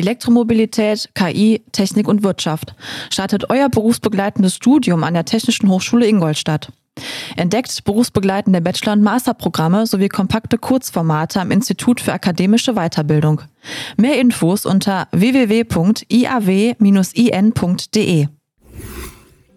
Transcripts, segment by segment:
Elektromobilität, KI, Technik und Wirtschaft. Startet euer berufsbegleitendes Studium an der Technischen Hochschule Ingolstadt. Entdeckt berufsbegleitende Bachelor- und Masterprogramme sowie kompakte Kurzformate am Institut für akademische Weiterbildung. Mehr Infos unter www.iaw-in.de.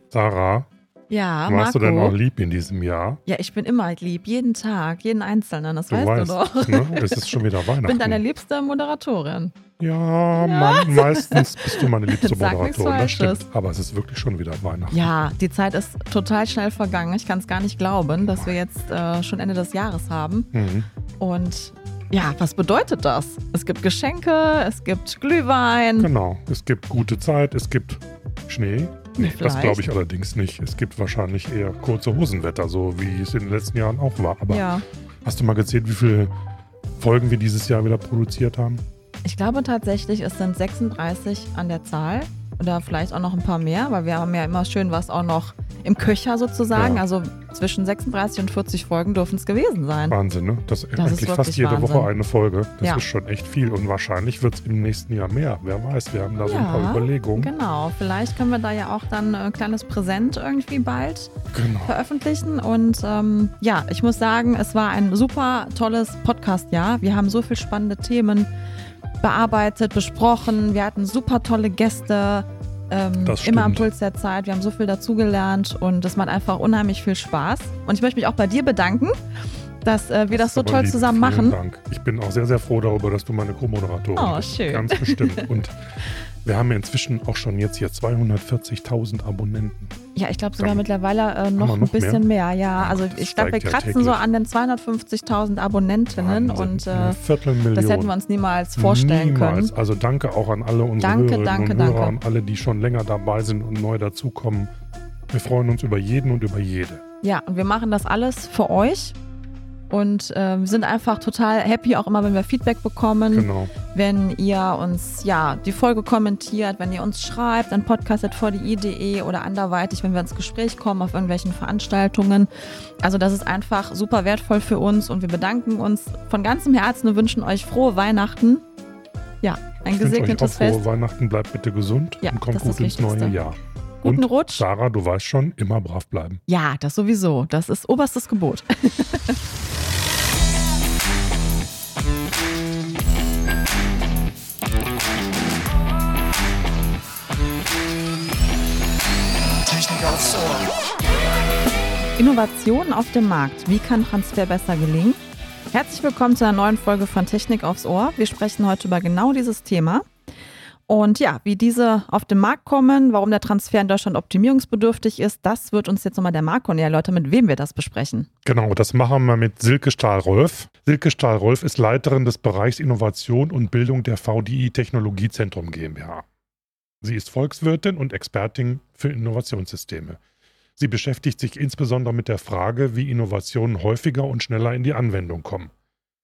Sarah, Ja, warst du denn auch lieb in diesem Jahr? Ja, ich bin immer lieb, jeden Tag, jeden Einzelnen, das Du weißt weißt, du doch. Ne? es ist schon wieder Ich bin Weihnachten. deine liebste Moderatorin. ja, Mann, meistens bist du meine liebste Moderatorin, das stimmt. Aber es ist wirklich schon wieder Weihnachten. Ja, die Zeit ist total schnell vergangen. Ich kann es gar nicht glauben, dass wir jetzt äh, schon Ende des Jahres haben. Mhm. Und ja, was bedeutet das? Es gibt Geschenke, es gibt Glühwein. Genau, es gibt gute Zeit, es gibt Schnee. Nee, das glaube ich allerdings nicht. Es gibt wahrscheinlich eher kurze Hosenwetter, so wie es in den letzten Jahren auch war. Aber Ja, hast du mal gezählt, wie viele Folgen wir dieses Jahr wieder produziert haben? ich glaube tatsächlich, es sind 36 an der Zahl. Oder vielleicht auch noch ein paar mehr, weil wir haben ja immer schön was auch noch im Köcher sozusagen. Ja. Also zwischen 36 und 40 Folgen dürfen es gewesen sein. Wahnsinn, ne? Das, ist endlich fast jede Wahnsinn. Woche eine Folge. Das Ja. ist schon echt viel. Und wahrscheinlich wird es im nächsten Jahr mehr. Wer weiß, wir haben da so ein Ja, paar Überlegungen. Genau, vielleicht können wir da ja auch dann ein kleines Präsent irgendwie bald Genau. veröffentlichen. Und ähm, ja, ich muss sagen, es war ein super tolles Podcast-Jahr. Wir haben so viele spannende Themen bearbeitet, besprochen. Wir hatten super tolle Gäste. Ähm, Das immer am. Puls der Zeit. Wir haben so viel dazugelernt und es macht einfach unheimlich viel Spaß. Und ich möchte mich auch bei dir bedanken, dass äh, wir das, ist so toll lieb. zusammen Vielen machen. Dank. Ich bin auch sehr, sehr froh darüber, dass du meine Co-Moderatorin Oh, bist. schön. Ganz bestimmt. Und wir haben ja inzwischen auch schon jetzt hier 240.000 Abonnenten. Ja, ich glaube sogar Dann mittlerweile äh, noch wir ein noch bisschen mehr. Ja, also das ich glaube, wir steigt ja kratzen so an den 250.000 Abonnentinnen Wahnsinn. und äh, Viertelmillion. das hätten wir uns niemals vorstellen Niemals. können. Also danke auch an alle unsere Danke, Hörerinnen danke, und Hörer, danke. an alle, die schon länger dabei sind und neu dazukommen. Wir freuen uns über jeden und über jede. Ja, und wir machen das alles für euch und äh, wir sind einfach total happy, auch immer, wenn wir Feedback bekommen, Genau. wenn ihr uns ja die Folge kommentiert, wenn ihr uns schreibt an podcast.vdi.de oder anderweitig, wenn wir ins Gespräch kommen auf irgendwelchen Veranstaltungen. Also das ist einfach super wertvoll für uns und wir bedanken uns von ganzem Herzen und wünschen euch frohe Weihnachten. Ja, ein Ich wünsche euch auch gesegnetes frohe Fest. Weihnachten, bleibt bitte gesund Ja, und kommt gut ins neue. Jahr. Guten und Rutsch. Sarah, du weißt schon, immer brav bleiben. Ja, das sowieso. Das ist oberstes Gebot. Innovationen auf dem Markt. Wie kann Transfer besser gelingen? Herzlich willkommen zu einer neuen Folge von Technik aufs Ohr. Wir sprechen heute über genau dieses Thema. Und ja, wie diese auf den Markt kommen, warum der Transfer in Deutschland optimierungsbedürftig ist, das wird uns jetzt nochmal der Marco näher erläutern, mit wem wir das besprechen. Genau, das machen wir mit Silke Stahl-Rolf. Silke Stahl-Rolf ist Leiterin des Bereichs Innovation und Bildung der VDI Technologiezentrum GmbH. Sie ist Volkswirtin und Expertin für Innovationssysteme. Sie beschäftigt sich insbesondere mit der Frage, wie Innovationen häufiger und schneller in die Anwendung kommen.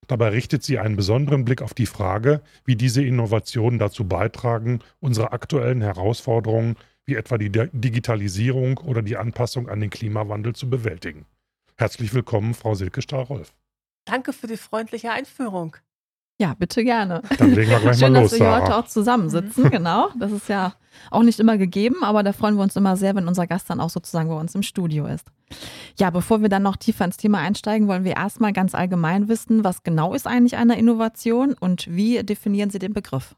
Dabei richtet sie einen besonderen Blick auf die Frage, wie diese Innovationen dazu beitragen, unsere aktuellen Herausforderungen wie etwa die Di- Digitalisierung oder die Anpassung an den Klimawandel zu bewältigen. Herzlich willkommen, Frau Silke Stahl-Rolf. Danke für die freundliche Einführung. Ja, bitte gerne. Dann legen wir gleich Schön, mal dass los, wir hier heute auch zusammensitzen, genau. Das ist ja auch nicht immer gegeben, aber da freuen wir uns immer sehr, wenn unser Gast dann auch sozusagen bei uns im Studio ist. Ja, bevor wir dann noch tiefer ins Thema einsteigen, wollen wir erstmal ganz allgemein wissen, was genau ist eigentlich eine Innovation und wie definieren Sie den Begriff?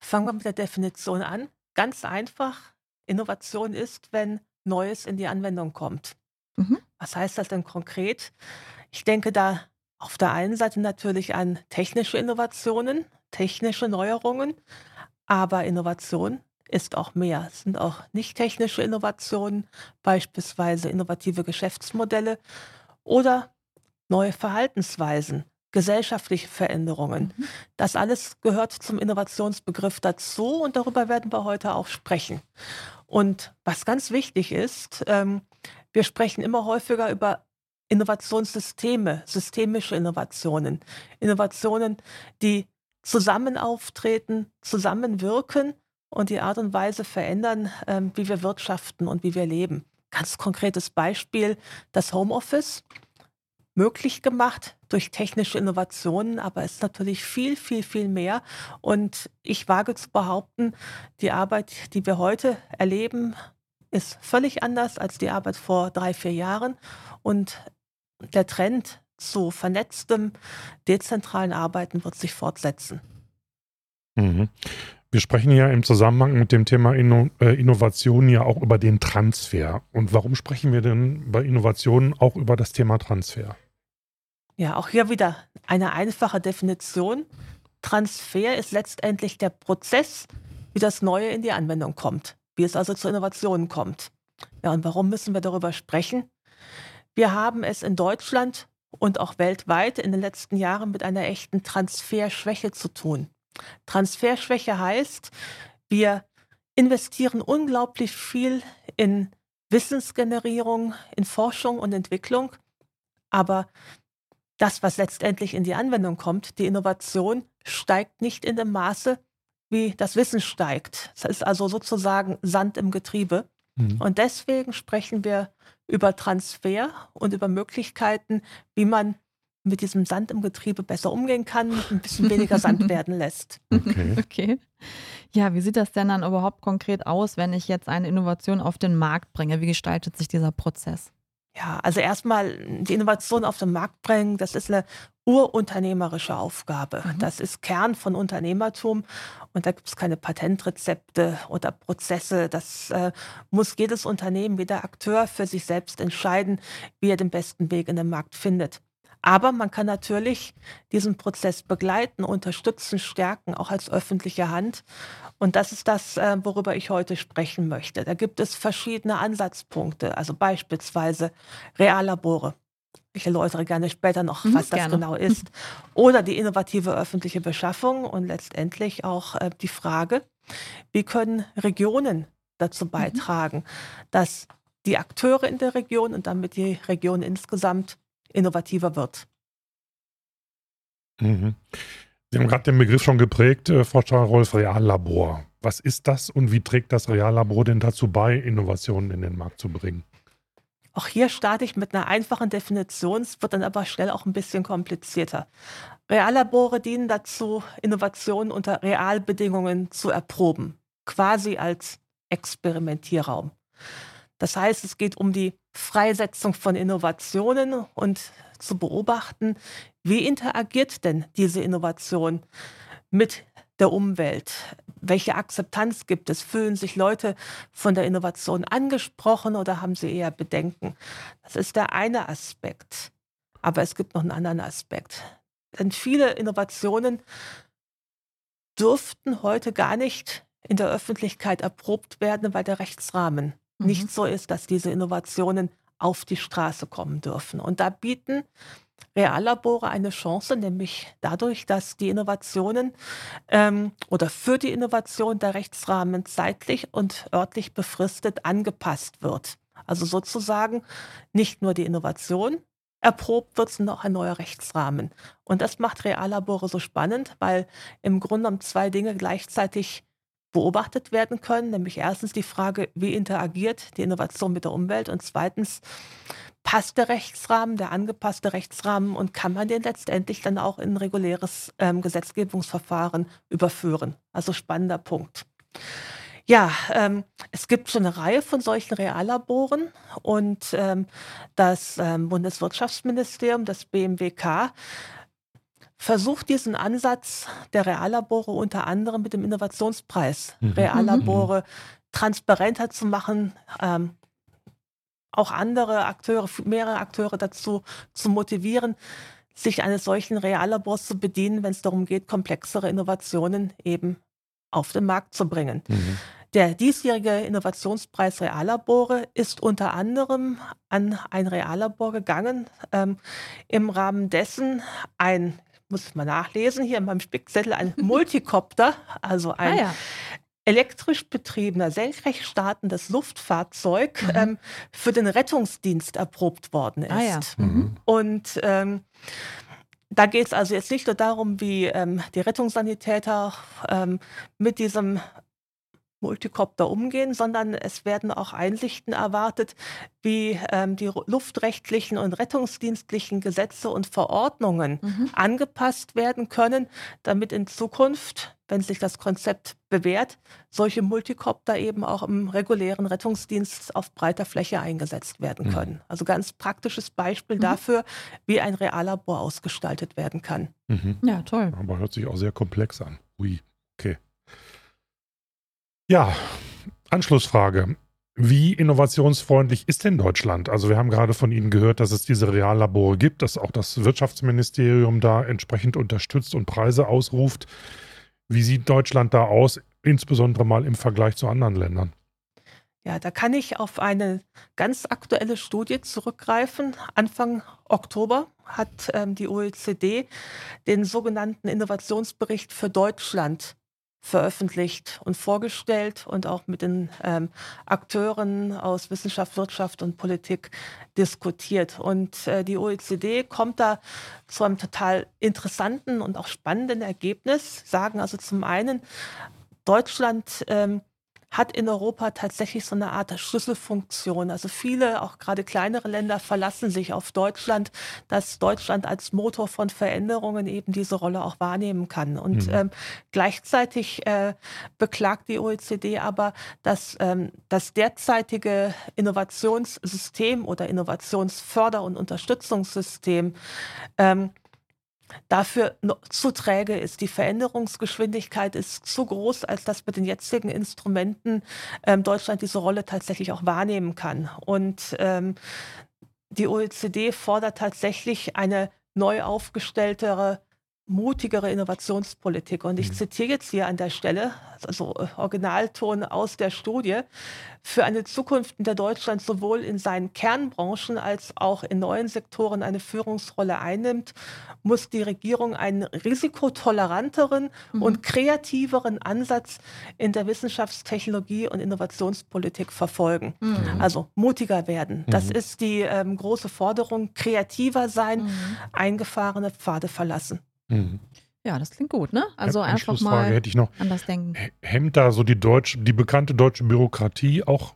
Fangen wir mit der Definition an. Ganz einfach. Innovation ist, wenn Neues in die Anwendung kommt. Mhm. Was heißt das denn konkret? Ich denke da auf der einen Seite natürlich an technische Innovationen, technische Neuerungen, aber Innovation ist auch mehr. Es sind auch nicht technische Innovationen, beispielsweise innovative Geschäftsmodelle oder neue Verhaltensweisen, gesellschaftliche Veränderungen. Das alles gehört zum Innovationsbegriff dazu und darüber werden wir heute auch sprechen. Und was ganz wichtig ist, ähm, wir sprechen immer häufiger über Innovationssysteme, systemische Innovationen, Innovationen, die zusammen auftreten, zusammenwirken und die Art und Weise verändern, ähm, wie wir wirtschaften und wie wir leben. Ganz konkretes Beispiel, das Homeoffice. möglich gemacht durch technische Innovationen, aber es ist natürlich viel, viel, viel mehr. Und ich wage zu behaupten, die Arbeit, die wir heute erleben, ist völlig anders als die Arbeit vor drei, vier Jahren. Und der Trend zu vernetztem, dezentralen Arbeiten wird sich fortsetzen. Mhm. Wir sprechen ja im Zusammenhang mit dem Thema Inno äh, Innovation ja auch über den Transfer. Und warum sprechen wir denn bei Innovationen auch über das Thema Transfer? Ja, auch hier wieder eine einfache Definition. Transfer ist letztendlich der Prozess, wie das Neue in die Anwendung kommt, wie es also zu Innovationen kommt. Ja, und warum müssen wir darüber sprechen? Wir haben es in Deutschland und auch weltweit in den letzten Jahren mit einer echten Transferschwäche zu tun. Transferschwäche heißt, wir investieren unglaublich viel in Wissensgenerierung, in Forschung und Entwicklung, aber das, was letztendlich in die Anwendung kommt, die Innovation, steigt nicht in dem Maße, wie das Wissen steigt. Das ist also sozusagen Sand im Getriebe. Mhm. Und deswegen sprechen wir über Transfer und über Möglichkeiten, wie man mit diesem Sand im Getriebe besser umgehen kann, ein bisschen weniger Sand werden lässt. Okay. okay. Ja, wie sieht das denn dann überhaupt konkret aus, wenn ich jetzt eine Innovation auf den Markt bringe? Wie gestaltet sich dieser Prozess? Ja, also erstmal die Innovation auf den Markt bringen, das ist eine urunternehmerische Aufgabe. Mhm. Das ist Kern von Unternehmertum und da gibt es keine Patentrezepte oder Prozesse. Das äh, muss jedes Unternehmen, jeder Akteur für sich selbst entscheiden, wie er den besten Weg in den Markt findet. Aber man kann natürlich diesen Prozess begleiten, unterstützen, stärken, auch als öffentliche Hand. Und das ist das, äh, worüber ich heute sprechen möchte. Da gibt es verschiedene Ansatzpunkte, also beispielsweise Reallabore. Ich erläutere gerne später noch, mhm, was das gerne. genau ist. Oder die innovative öffentliche Beschaffung und letztendlich auch äh, die Frage, wie können Regionen dazu mhm. beitragen, mhm. dass die Akteure in der Region und damit die Region insgesamt innovativer wird. Mhm. Sie haben gerade den Begriff schon geprägt, äh, Frau Stahlrolf, Reallabor. Was ist das und wie trägt das Reallabor denn dazu bei, Innovationen in den Markt zu bringen? Auch hier starte ich mit einer einfachen Definition, es wird dann aber schnell auch ein bisschen komplizierter. Reallabore dienen dazu, Innovationen unter Realbedingungen zu erproben, quasi als Experimentierraum. Das heißt, es geht um die Freisetzung von Innovationen und zu beobachten, wie interagiert denn diese Innovation mit der Umwelt? Welche Akzeptanz gibt es? Fühlen sich Leute von der Innovation angesprochen oder haben sie eher Bedenken? Das ist der eine Aspekt. Aber es gibt noch einen anderen Aspekt. Denn viele Innovationen dürften heute gar nicht in der Öffentlichkeit erprobt werden, weil der Rechtsrahmen mhm. nicht so ist, dass diese Innovationen auf die Straße kommen dürfen. Und da bieten Reallabore eine Chance, nämlich dadurch, dass die Innovationen ähm, oder für die Innovation der Rechtsrahmen zeitlich und örtlich befristet angepasst wird. Also sozusagen nicht nur die Innovation erprobt wird, sondern auch ein neuer Rechtsrahmen. Und das macht Reallabore so spannend, weil im Grunde genommen zwei Dinge gleichzeitig beobachtet werden können, nämlich erstens die Frage, wie interagiert die Innovation mit der Umwelt und zweitens, passt der Rechtsrahmen, der angepasste Rechtsrahmen und kann man den letztendlich dann auch in ein reguläres ähm, Gesetzgebungsverfahren überführen? Also spannender Punkt. Ja, ähm, es gibt schon eine Reihe von solchen Reallaboren und ähm, das ähm, Bundeswirtschaftsministerium, das BMWK, versucht diesen Ansatz der Reallabore unter anderem mit dem Innovationspreis mhm. Reallabore transparenter zu machen, ähm, auch andere Akteure, mehrere Akteure dazu zu motivieren, sich eines solchen Reallabors zu bedienen, wenn es darum geht, komplexere Innovationen eben auf den Markt zu bringen. Mhm. Der diesjährige Innovationspreis Reallabore ist unter anderem an ein Reallabor gegangen, ähm, im Rahmen dessen ein muss ich mal nachlesen, hier in meinem Spickzettel ein Multicopter, also ein ah, ja. Elektrisch betriebener, senkrecht startendes Luftfahrzeug mhm. ähm, für den Rettungsdienst erprobt worden ist. Ah, ja. mhm. Und ähm, da geht es also jetzt nicht nur darum, wie ähm, die Rettungssanitäter ähm, mit diesem Multicopter umgehen, sondern es werden auch Einsichten erwartet, wie ähm, die luftrechtlichen und rettungsdienstlichen Gesetze und Verordnungen mhm. angepasst werden können, damit in Zukunft, wenn sich das Konzept bewährt, solche Multicopter eben auch im regulären Rettungsdienst auf breiter Fläche eingesetzt werden mhm. können. Mhm. Also ganz praktisches Beispiel mhm. dafür, wie ein Reallabor ausgestaltet werden kann. Mhm. Ja, toll. Aber hört sich auch sehr komplex an. Ui. Ja, Anschlussfrage. Wie innovationsfreundlich ist denn Deutschland? Also wir haben gerade von Ihnen gehört, dass es diese Reallabore gibt, dass auch das Wirtschaftsministerium da entsprechend unterstützt und Preise ausruft. Wie sieht Deutschland da aus, insbesondere mal im Vergleich zu anderen Ländern? Ja, da kann ich auf eine ganz aktuelle Studie zurückgreifen. Anfang Oktober hat ähm, die OECD den sogenannten Innovationsbericht für Deutschland veröffentlicht und vorgestellt und auch mit den ähm, Akteuren aus Wissenschaft, Wirtschaft und Politik diskutiert. Und äh, die OECD kommt da zu einem total interessanten und auch spannenden Ergebnis, sagen also zum einen, Deutschland ähm, hat in Europa tatsächlich so eine Art Schlüsselfunktion. Also viele, auch gerade kleinere Länder, verlassen sich auf Deutschland, dass Deutschland als Motor von Veränderungen eben diese Rolle auch wahrnehmen kann. Und mhm. ähm, gleichzeitig äh, beklagt die OECD aber, dass ähm, das derzeitige Innovationssystem oder Innovationsförder- und Unterstützungssystem ähm, dafür zu träge ist. Die Veränderungsgeschwindigkeit ist zu groß, als dass mit den jetzigen Instrumenten ähm, Deutschland diese Rolle tatsächlich auch wahrnehmen kann. Und ähm, die OECD fordert tatsächlich eine neu aufgestelltere mutigere Innovationspolitik. Und ich mhm. zitiere jetzt hier an der Stelle, also äh, Originalton aus der Studie, für eine Zukunft, in der Deutschland sowohl in seinen Kernbranchen als auch in neuen Sektoren eine Führungsrolle einnimmt, muss die Regierung einen risikotoleranteren mhm. und kreativeren Ansatz in der Wissenschaftstechnologie und Innovationspolitik verfolgen. Mhm. Also mutiger werden. Das mhm. ist die ähm, große Forderung, kreativer sein, mhm. eingefahrene Pfade verlassen. Mhm. Ja, das klingt gut, ne? Also ja, einfach mal hätte ich noch. anders denken. Hemmt da so die deutsche, die bekannte deutsche Bürokratie auch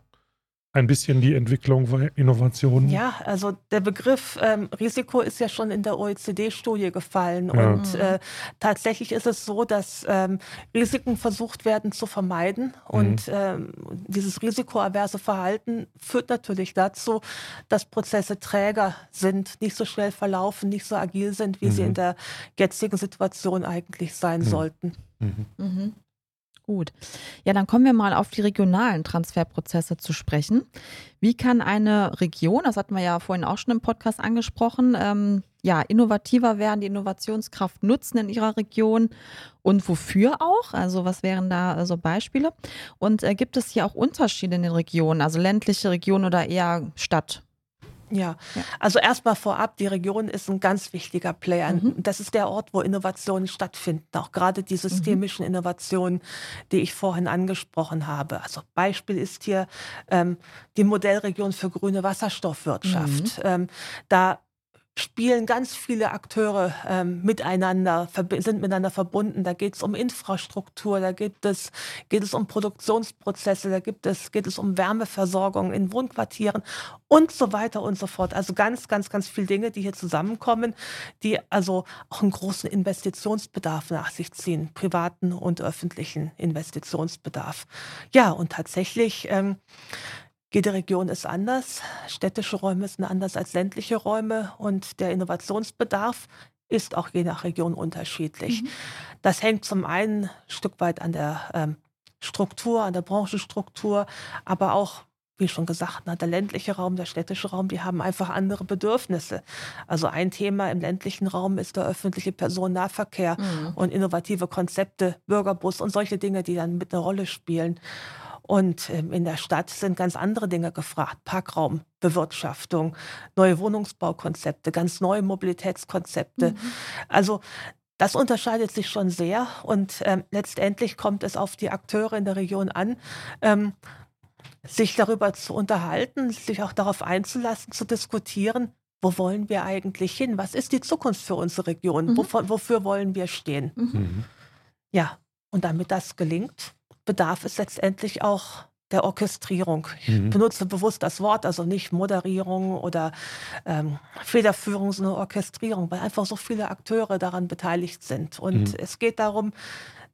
ein bisschen die Entwicklung von Innovationen? Ja, also der Begriff ähm, Risiko ist ja schon in der OECD-Studie gefallen. Ja. Und mhm. äh, tatsächlich ist es so, dass ähm, Risiken versucht werden zu vermeiden. Und mhm. ähm, dieses risikoaverse Verhalten führt natürlich dazu, dass Prozesse träger sind, nicht so schnell verlaufen, nicht so agil sind, wie mhm. sie in der jetzigen Situation eigentlich sein mhm. sollten. Mhm. Gut. Ja, dann kommen wir mal auf die regionalen Transferprozesse zu sprechen. Wie kann eine Region, das hatten wir ja vorhin auch schon im Podcast angesprochen, ähm, ja, innovativer werden, die Innovationskraft nutzen in ihrer Region und wofür auch? Also was wären da so also Beispiele? Und äh, gibt es hier auch Unterschiede in den Regionen, also ländliche Region oder eher Stadt? Ja. ja. also erstmal vorab, die Region ist ein ganz wichtiger Player. Mhm. Das ist der Ort, wo Innovationen stattfinden, auch gerade die systemischen mhm. Innovationen, die ich vorhin angesprochen habe. Also Beispiel ist hier ähm, die Modellregion für grüne Wasserstoffwirtschaft. Mhm. Ähm, da spielen ganz viele Akteure ähm, miteinander, sind miteinander verbunden. Da geht es um Infrastruktur, da gibt es, geht es um Produktionsprozesse, da gibt es, geht es um Wärmeversorgung in Wohnquartieren und so weiter und so fort. Also ganz, ganz, ganz viele Dinge, die hier zusammenkommen, die also auch einen großen Investitionsbedarf nach sich ziehen, privaten und öffentlichen Investitionsbedarf. Ja, und tatsächlich ähm, jede Region ist anders. Städtische Räume sind anders als ländliche Räume und der Innovationsbedarf ist auch je nach Region unterschiedlich. Mhm. Das hängt zum einen ein Stück weit an der ähm, Struktur, an der Branchenstruktur, aber auch, wie schon gesagt, der ländliche Raum, der städtische Raum, die haben einfach andere Bedürfnisse. Also ein Thema im ländlichen Raum ist der öffentliche Personennahverkehr mhm. und innovative Konzepte, Bürgerbus und solche Dinge, die dann mit einer Rolle spielen. Und ähm, in der Stadt sind ganz andere Dinge gefragt. Parkraumbewirtschaftung, neue Wohnungsbaukonzepte, ganz neue Mobilitätskonzepte. Mhm. Also das unterscheidet sich schon sehr und ähm, letztendlich kommt es auf die Akteure in der Region an, ähm, sich darüber zu unterhalten, sich auch darauf einzulassen, zu diskutieren, wo wollen wir eigentlich hin? Was ist die Zukunft für unsere Region? Mhm. Wofür, wofür wollen wir stehen? Mhm. mhm. Ja, und damit das gelingt, bedarf es letztendlich auch der Orchestrierung. Ich Mhm. benutze bewusst das Wort, also nicht Moderierung oder ähm, Federführung, sondern Orchestrierung, weil einfach so viele Akteure daran beteiligt sind. Und Mhm. es geht darum,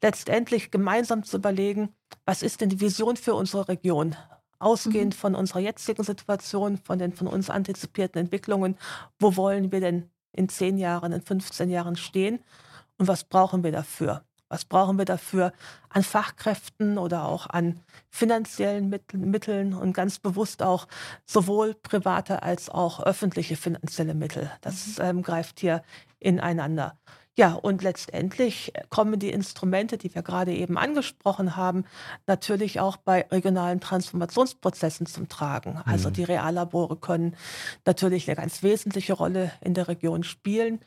letztendlich gemeinsam zu überlegen, was ist denn die Vision für unsere Region? Ausgehend von unserer jetzigen Situation, von den von uns antizipierten Entwicklungen, wo wollen wir denn in 10 Jahren, in 15 Jahren stehen und was brauchen wir dafür? Was brauchen wir dafür an Fachkräften oder auch an finanziellen Mittel- Mitteln und ganz bewusst auch sowohl private als auch öffentliche finanzielle Mittel. Das ähm, greift hier ineinander. Ja, und letztendlich kommen die Instrumente, die wir gerade eben angesprochen haben, natürlich auch bei regionalen Transformationsprozessen zum Tragen. Also Mhm. die Reallabore können natürlich eine ganz wesentliche Rolle in der Region spielen.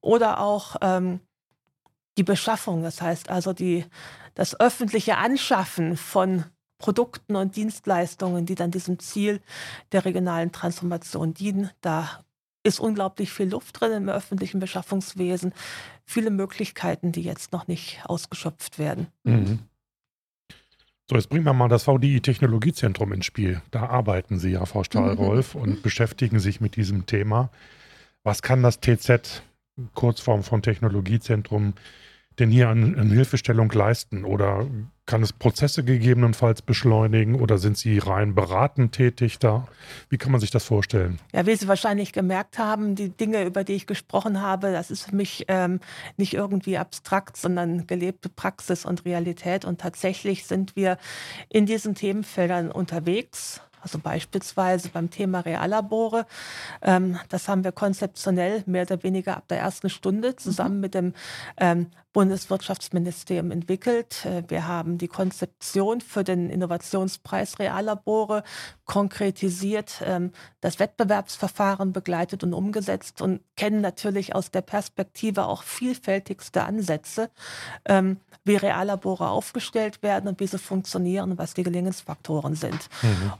Oder auch ähm, die Beschaffung, das heißt also die, das öffentliche Anschaffen von Produkten und Dienstleistungen, die dann diesem Ziel der regionalen Transformation dienen. Da ist unglaublich viel Luft drin im öffentlichen Beschaffungswesen, viele Möglichkeiten, die jetzt noch nicht ausgeschöpft werden. Mhm. So, jetzt bringen wir mal das VDI Technologiezentrum ins Spiel. Da arbeiten Sie ja, Frau Stahlrolf, und beschäftigen sich mit diesem Thema. Was kann das TZ, Kurzform von Technologiezentrum, denn hier an, an Hilfestellung leisten? Oder kann es Prozesse gegebenenfalls beschleunigen? Oder sind Sie rein beratend tätig da? Wie kann man sich das vorstellen? Ja, wie Sie wahrscheinlich gemerkt haben, die Dinge, über die ich gesprochen habe, das ist für mich ähm, nicht irgendwie abstrakt, sondern gelebte Praxis und Realität. Und tatsächlich sind wir in diesen Themenfeldern unterwegs. Also beispielsweise beim Thema Reallabore. Ähm, das haben wir konzeptionell mehr oder weniger ab der ersten Stunde zusammen mit dem ähm, Bundeswirtschaftsministerium entwickelt. Äh, Wir haben die Konzeption für den Innovationspreis Reallabore konkretisiert, ähm, das Wettbewerbsverfahren begleitet und umgesetzt und kennen natürlich aus der Perspektive auch vielfältigste Ansätze, ähm, wie Reallabore aufgestellt werden und wie sie funktionieren und was die Gelingensfaktoren sind.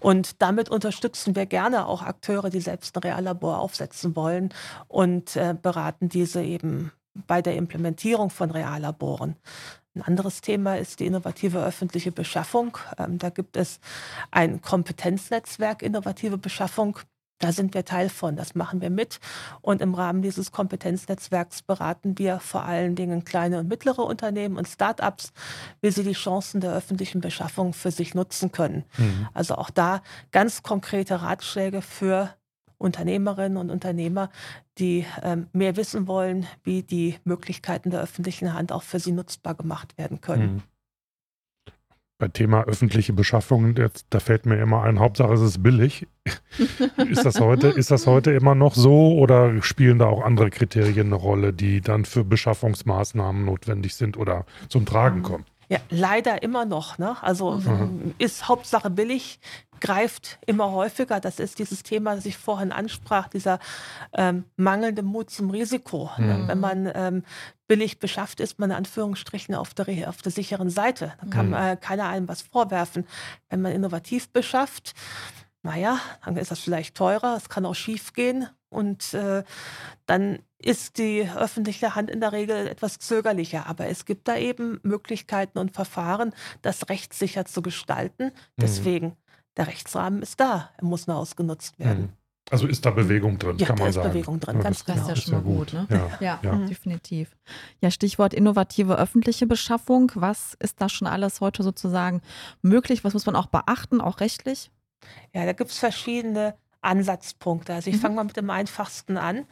Und damit unterstützen wir gerne auch Akteure, die selbst ein Reallabor aufsetzen wollen und äh, beraten diese eben bei der Implementierung von Reallaboren. Ein anderes Thema ist die innovative öffentliche Beschaffung. Ähm, da gibt es ein Kompetenznetzwerk innovative Beschaffung. Da sind wir Teil von, das machen wir mit. Und im Rahmen dieses Kompetenznetzwerks beraten wir vor allen Dingen kleine und mittlere Unternehmen und Start-ups, wie sie die Chancen der öffentlichen Beschaffung für sich nutzen können. Also auch da ganz konkrete Ratschläge für Unternehmerinnen und Unternehmer, die ähm, mehr wissen wollen, wie die Möglichkeiten der öffentlichen Hand auch für sie nutzbar gemacht werden können. Mhm. Bei Thema öffentliche Beschaffung, jetzt, da fällt mir immer ein, Hauptsache es ist billig. ist, das heute, ist das heute immer noch so oder spielen da auch andere Kriterien eine Rolle, die dann für Beschaffungsmaßnahmen notwendig sind oder zum Tragen kommen? Ja, leider immer noch. Ne? Also Mhm. ist Hauptsache billig, greift immer häufiger. Das ist dieses Thema, das ich vorhin ansprach, dieser ähm, mangelnde Mut zum Risiko. Ne? Mhm. Wenn man ähm, billig beschafft, ist man in Anführungsstrichen auf der, auf der sicheren Seite. Da kann Mhm. äh, keiner einem was vorwerfen. Wenn man innovativ beschafft, naja, dann ist das vielleicht teurer, es kann auch schief gehen und äh, dann ist die öffentliche Hand in der Regel etwas zögerlicher. Aber es gibt da eben Möglichkeiten und Verfahren, das rechtssicher zu gestalten. Deswegen, der Rechtsrahmen ist da, er muss nur ausgenutzt werden. Mhm. Also ist da Bewegung drin, Ja, kann da man ist sagen. Bewegung drin, ganz Das ist ja schon mal gut, ne? Ja. Ja, Ja. Mhm. definitiv. Ja, Stichwort innovative öffentliche Beschaffung. Was ist da schon alles heute sozusagen möglich? Was muss man auch beachten, auch rechtlich? Ja, da gibt es verschiedene Ansatzpunkte. Also ich Mhm. fange mal mit dem einfachsten an.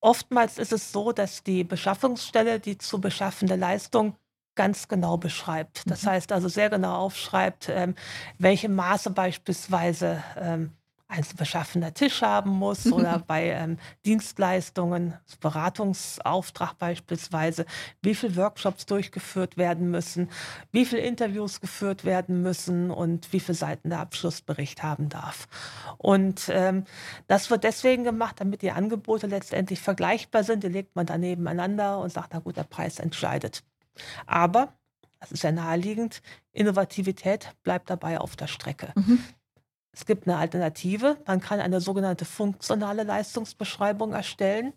Oftmals ist es so, dass die Beschaffungsstelle die zu beschaffende Leistung ganz genau beschreibt. Das Mhm. heißt also sehr genau aufschreibt, ähm, welche Maße beispielsweise ähm, ein zu beschaffender Tisch haben muss oder bei ähm, Dienstleistungen, Beratungsauftrag beispielsweise, wie viele Workshops durchgeführt werden müssen, wie viele Interviews geführt werden müssen und wie viele Seiten der Abschlussbericht haben darf. Und ähm, das wird deswegen gemacht, damit die Angebote letztendlich vergleichbar sind. Die legt man dann nebeneinander und sagt, na gut, der Preis entscheidet. Aber, das ist ja naheliegend, Innovativität bleibt dabei auf der Strecke. Mhm. Es gibt eine Alternative. Man kann eine sogenannte funktionale Leistungsbeschreibung erstellen.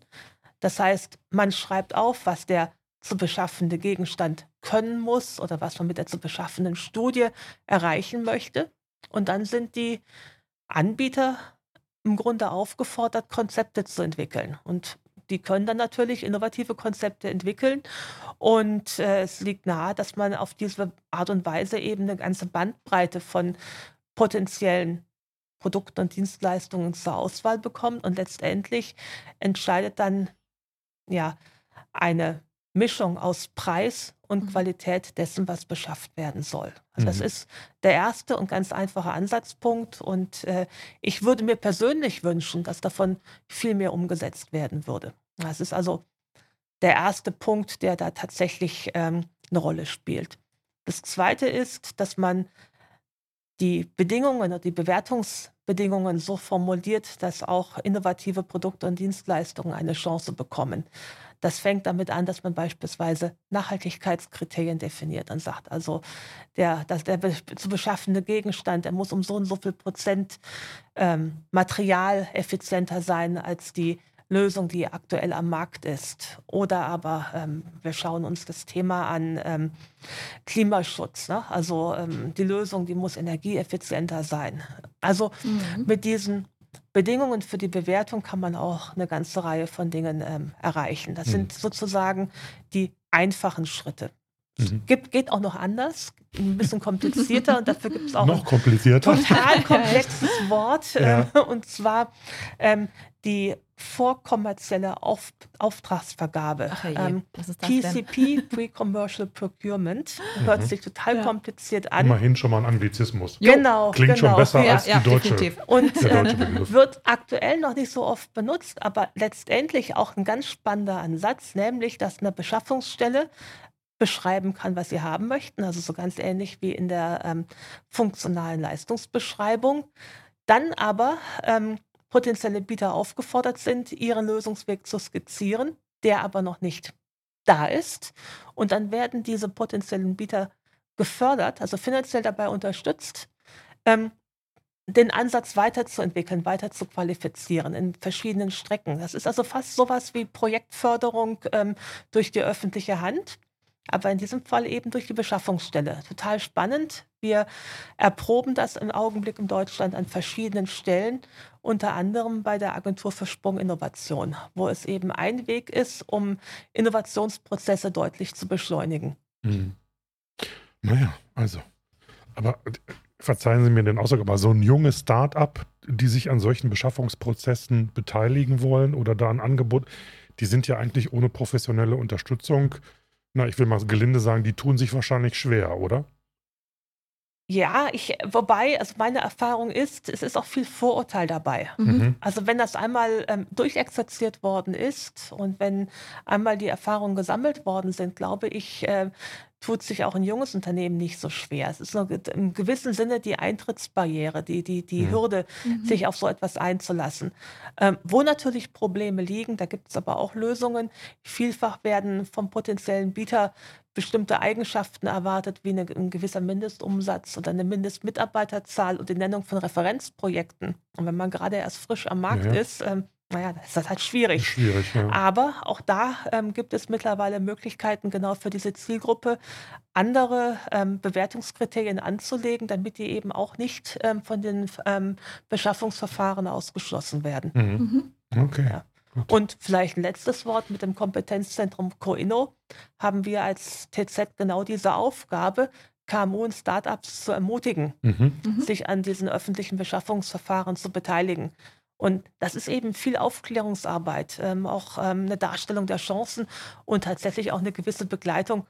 Das heißt, man schreibt auf, was der zu beschaffende Gegenstand können muss oder was man mit der zu beschaffenden Studie erreichen möchte. Und dann sind die Anbieter im Grunde aufgefordert, Konzepte zu entwickeln. Und die können dann natürlich innovative Konzepte entwickeln. Und äh, es liegt nahe, dass man auf diese Art und Weise eben eine ganze Bandbreite von potenziellen Produkten und Dienstleistungen zur Auswahl bekommt. Und letztendlich entscheidet dann ja eine Mischung aus Preis und Mhm. Qualität dessen, was beschafft werden soll. Also das Mhm. ist der erste und ganz einfache Ansatzpunkt. Und äh, ich würde mir persönlich wünschen, dass davon viel mehr umgesetzt werden würde. Das ist also der erste Punkt, der da tatsächlich ähm, eine Rolle spielt. Das zweite ist, dass man die Bedingungen oder die Bewertungsbedingungen so formuliert, dass auch innovative Produkte und Dienstleistungen eine Chance bekommen. Das fängt damit an, dass man beispielsweise Nachhaltigkeitskriterien definiert und sagt, also der, das, der zu beschaffende Gegenstand, der muss um so und so viel Prozent ähm, Material effizienter sein als die Lösung, die aktuell am Markt ist. Oder aber ähm, wir schauen uns das Thema an ähm, Klimaschutz. Ne? Also ähm, die Lösung, die muss energieeffizienter sein. Also Mhm. mit diesen Bedingungen für die Bewertung kann man auch eine ganze Reihe von Dingen ähm, erreichen. Das Mhm. sind sozusagen die einfachen Schritte. Mhm. Gibt, geht auch noch anders, ein bisschen komplizierter und dafür gibt es auch Noch komplizierter. total komplexes Wort, Ja. äh, und zwar ähm, die vorkommerzielle Auf Auftragsvergabe. Ach Ähm, was ist das denn? PCP, Pre-Commercial Procurement, hört Mhm. sich total Ja. kompliziert an. Immerhin schon mal ein Anglizismus. Genau, Klingt genau. schon besser Ja, als ja, die deutsche, definitiv. Und der deutsche äh, Begriff. wird aktuell noch nicht so oft benutzt, aber letztendlich auch ein ganz spannender Ansatz, nämlich dass eine Beschaffungsstelle beschreiben kann, was sie haben möchten, also so ganz ähnlich wie in der ähm, funktionalen Leistungsbeschreibung. Dann aber ähm, potenzielle Bieter aufgefordert sind, ihren Lösungsweg zu skizzieren, der aber noch nicht da ist. Und dann werden diese potenziellen Bieter gefördert, also finanziell dabei unterstützt, ähm, den Ansatz weiterzuentwickeln, weiter zu qualifizieren in verschiedenen Strecken. Das ist also fast sowas wie Projektförderung ähm, durch die öffentliche Hand, aber in diesem Fall eben durch die Beschaffungsstelle. Total spannend. Wir erproben das im Augenblick in Deutschland an verschiedenen Stellen, unter anderem bei der Agentur für Sprunginnovation, wo es eben ein Weg ist, um Innovationsprozesse deutlich zu beschleunigen. Mhm. Naja, also. Aber äh, verzeihen Sie mir den Ausdruck, aber so ein junges Start-up, die sich an solchen Beschaffungsprozessen beteiligen wollen oder da ein Angebot, die sind ja eigentlich ohne professionelle Unterstützung, na, ich will mal gelinde sagen, die tun sich wahrscheinlich schwer, oder? Ja, ich, wobei, also meine Erfahrung ist, es ist auch viel Vorurteil dabei. Mhm. Also wenn das einmal ähm, durchexerziert worden ist und wenn einmal die Erfahrungen gesammelt worden sind, glaube ich, äh, tut sich auch ein junges Unternehmen nicht so schwer. Es ist nur im gewissen Sinne die Eintrittsbarriere, die, die, die Mhm. Hürde, Mhm. sich auf so etwas einzulassen. Ähm, wo natürlich Probleme liegen, da gibt es aber auch Lösungen. Vielfach werden vom potenziellen Bieter bestimmte Eigenschaften erwartet, wie eine, ein gewisser Mindestumsatz oder eine Mindestmitarbeiterzahl und die Nennung von Referenzprojekten. Und wenn man gerade erst frisch am Markt ja. ist, ähm, naja, dann ist das halt Ist schwierig. schwierig, ja. Aber auch da ähm, gibt es mittlerweile Möglichkeiten, genau für diese Zielgruppe andere ähm, Bewertungskriterien anzulegen, damit die eben auch nicht ähm, von den ähm, Beschaffungsverfahren ausgeschlossen werden. Mhm. Mhm. Okay. Ja. Und vielleicht ein letztes Wort mit dem Kompetenzzentrum Coinno haben wir als TZ genau diese Aufgabe, KMU und Startups zu ermutigen, Mhm. Mhm. sich an diesen öffentlichen Beschaffungsverfahren zu beteiligen. Und das ist eben viel Aufklärungsarbeit, ähm, auch ähm, eine Darstellung der Chancen und tatsächlich auch eine gewisse Begleitung.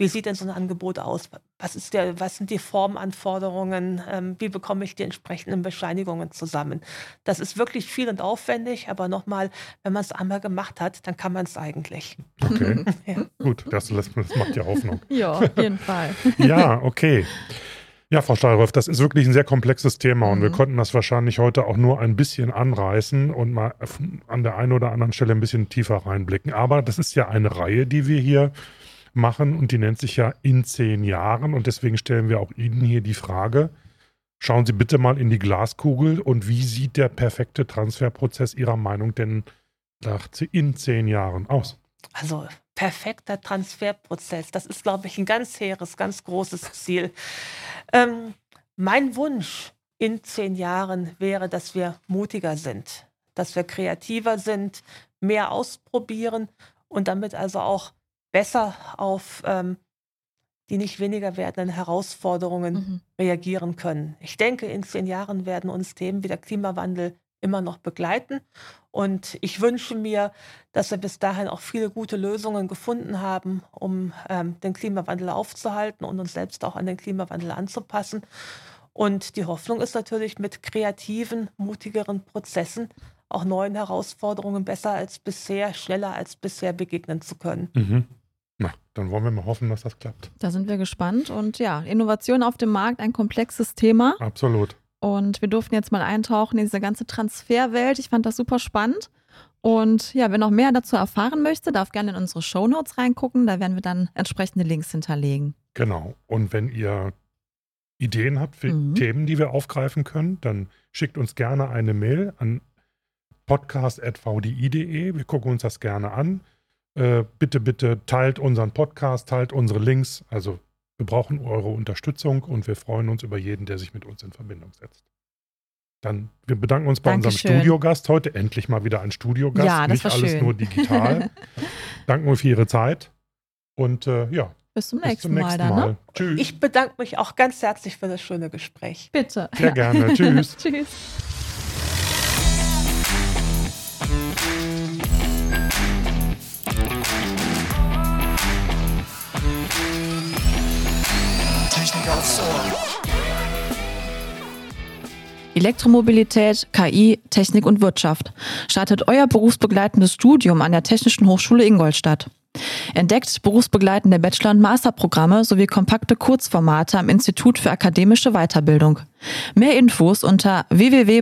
Wie sieht denn so ein Angebot aus? Was, ist der, was sind die Formanforderungen? Ähm, wie bekomme ich die entsprechenden Bescheinigungen zusammen? Das ist wirklich viel und aufwendig, aber nochmal, wenn man es einmal gemacht hat, dann kann man es eigentlich. Okay. Ja. Gut, das, lässt- das macht ja Hoffnung. Ja, auf jeden Fall. Ja, okay. Ja, Frau Stahlrolf, das ist wirklich ein sehr komplexes Thema und wir Mhm. konnten das wahrscheinlich heute auch nur ein bisschen anreißen und mal an der einen oder anderen Stelle ein bisschen tiefer reinblicken. Aber das ist ja eine Reihe, die wir hier machen und die nennt sich ja in zehn Jahren und deswegen stellen wir auch Ihnen hier die Frage, schauen Sie bitte mal in die Glaskugel und wie sieht der perfekte Transferprozess Ihrer Meinung denn nach in zehn Jahren aus? Also perfekter Transferprozess. Das ist, glaube ich, ein ganz hehres, ganz großes Ziel. Ähm, mein Wunsch in zehn Jahren wäre, dass wir mutiger sind, dass wir kreativer sind, mehr ausprobieren und damit also auch besser auf ähm, die nicht weniger werdenden Herausforderungen mhm. reagieren können. Ich denke, in zehn Jahren werden uns Themen wie der Klimawandel immer noch begleiten. Und ich wünsche mir, dass wir bis dahin auch viele gute Lösungen gefunden haben, um ähm, den Klimawandel aufzuhalten und uns selbst auch an den Klimawandel anzupassen. Und die Hoffnung ist natürlich mit kreativen, mutigeren Prozessen auch neuen Herausforderungen besser als bisher, schneller als bisher begegnen zu können. Mhm. Na, dann wollen wir mal hoffen, dass das klappt. Da sind wir gespannt. Und ja, Innovation auf dem Markt, ein komplexes Thema. Absolut. Und wir durften jetzt mal eintauchen in diese ganze Transferwelt. Ich fand das super spannend. Und ja, wer noch mehr dazu erfahren möchte, darf gerne in unsere Shownotes reingucken. Da werden wir dann entsprechende Links hinterlegen. Genau. Und wenn ihr Ideen habt für mhm. Themen, die wir aufgreifen können, dann schickt uns gerne eine Mail an podcast.vdi.de. Wir gucken uns das gerne an. Äh, bitte, bitte teilt unseren Podcast, teilt unsere Links. Also wir brauchen eure Unterstützung und wir freuen uns über jeden, der sich mit uns in Verbindung setzt. Dann, wir bedanken uns bei Dankeschön. unserem Studiogast heute. Endlich mal wieder ein Studiogast, ja, nicht alles schön. nur digital. Danken euch für Ihre Zeit und äh, ja. Bis zum Bis nächsten, zum nächsten Mal. Mal. Dann, ne? Tschüss. Ich bedanke mich auch ganz herzlich für das schöne Gespräch. Bitte. Sehr gerne. Tschüss. Tschüss. Aufs Ohr. Elektromobilität, KI, Technik und Wirtschaft. Startet euer berufsbegleitendes Studium an der Technischen Hochschule Ingolstadt. Entdeckt berufsbegleitende Bachelor- und Masterprogramme sowie kompakte Kurzformate am Institut für akademische Weiterbildung. Mehr Infos unter www.iaw-in.de.